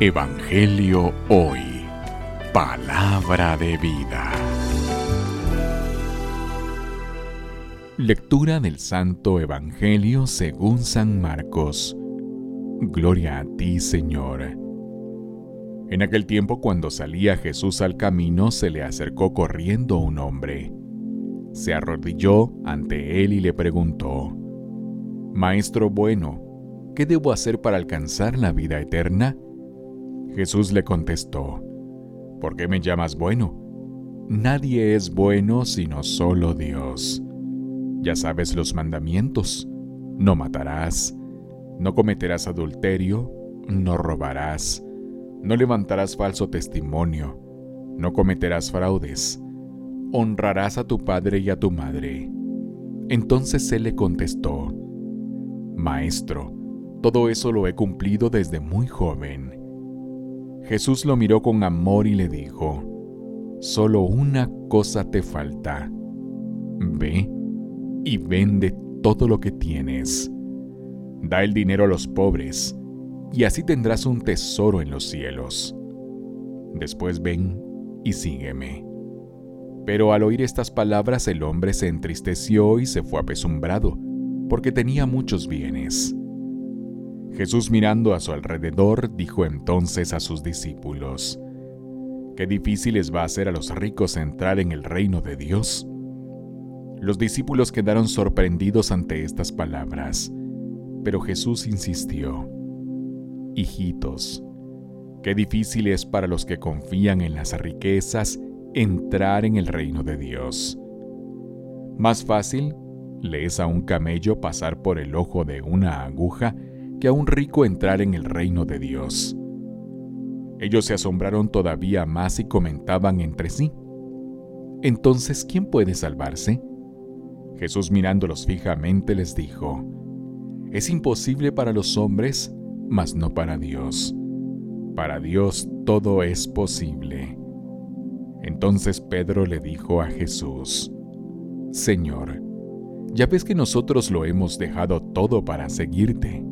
Evangelio Hoy. Palabra de vida. Lectura del Santo Evangelio según San Marcos. Gloria a ti, Señor. En aquel tiempo cuando salía Jesús al camino, se le acercó corriendo un hombre. Se arrodilló ante él y le preguntó, Maestro bueno, ¿qué debo hacer para alcanzar la vida eterna? Jesús le contestó, ¿por qué me llamas bueno? Nadie es bueno sino solo Dios. Ya sabes los mandamientos. No matarás, no cometerás adulterio, no robarás, no levantarás falso testimonio, no cometerás fraudes, honrarás a tu padre y a tu madre. Entonces él le contestó, Maestro, todo eso lo he cumplido desde muy joven. Jesús lo miró con amor y le dijo, Solo una cosa te falta. Ve y vende todo lo que tienes. Da el dinero a los pobres, y así tendrás un tesoro en los cielos. Después ven y sígueme. Pero al oír estas palabras el hombre se entristeció y se fue apesumbrado, porque tenía muchos bienes. Jesús mirando a su alrededor dijo entonces a sus discípulos, Qué difícil les va a ser a los ricos entrar en el reino de Dios. Los discípulos quedaron sorprendidos ante estas palabras, pero Jesús insistió, Hijitos, qué difícil es para los que confían en las riquezas entrar en el reino de Dios. Más fácil le es a un camello pasar por el ojo de una aguja que a un rico entrar en el reino de Dios. Ellos se asombraron todavía más y comentaban entre sí. Entonces, ¿quién puede salvarse? Jesús mirándolos fijamente les dijo, Es imposible para los hombres, mas no para Dios. Para Dios todo es posible. Entonces Pedro le dijo a Jesús, Señor, ya ves que nosotros lo hemos dejado todo para seguirte.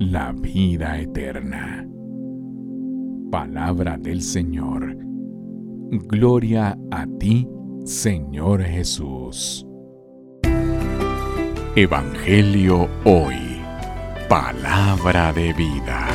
la vida eterna. Palabra del Señor. Gloria a ti, Señor Jesús. Evangelio hoy. Palabra de vida.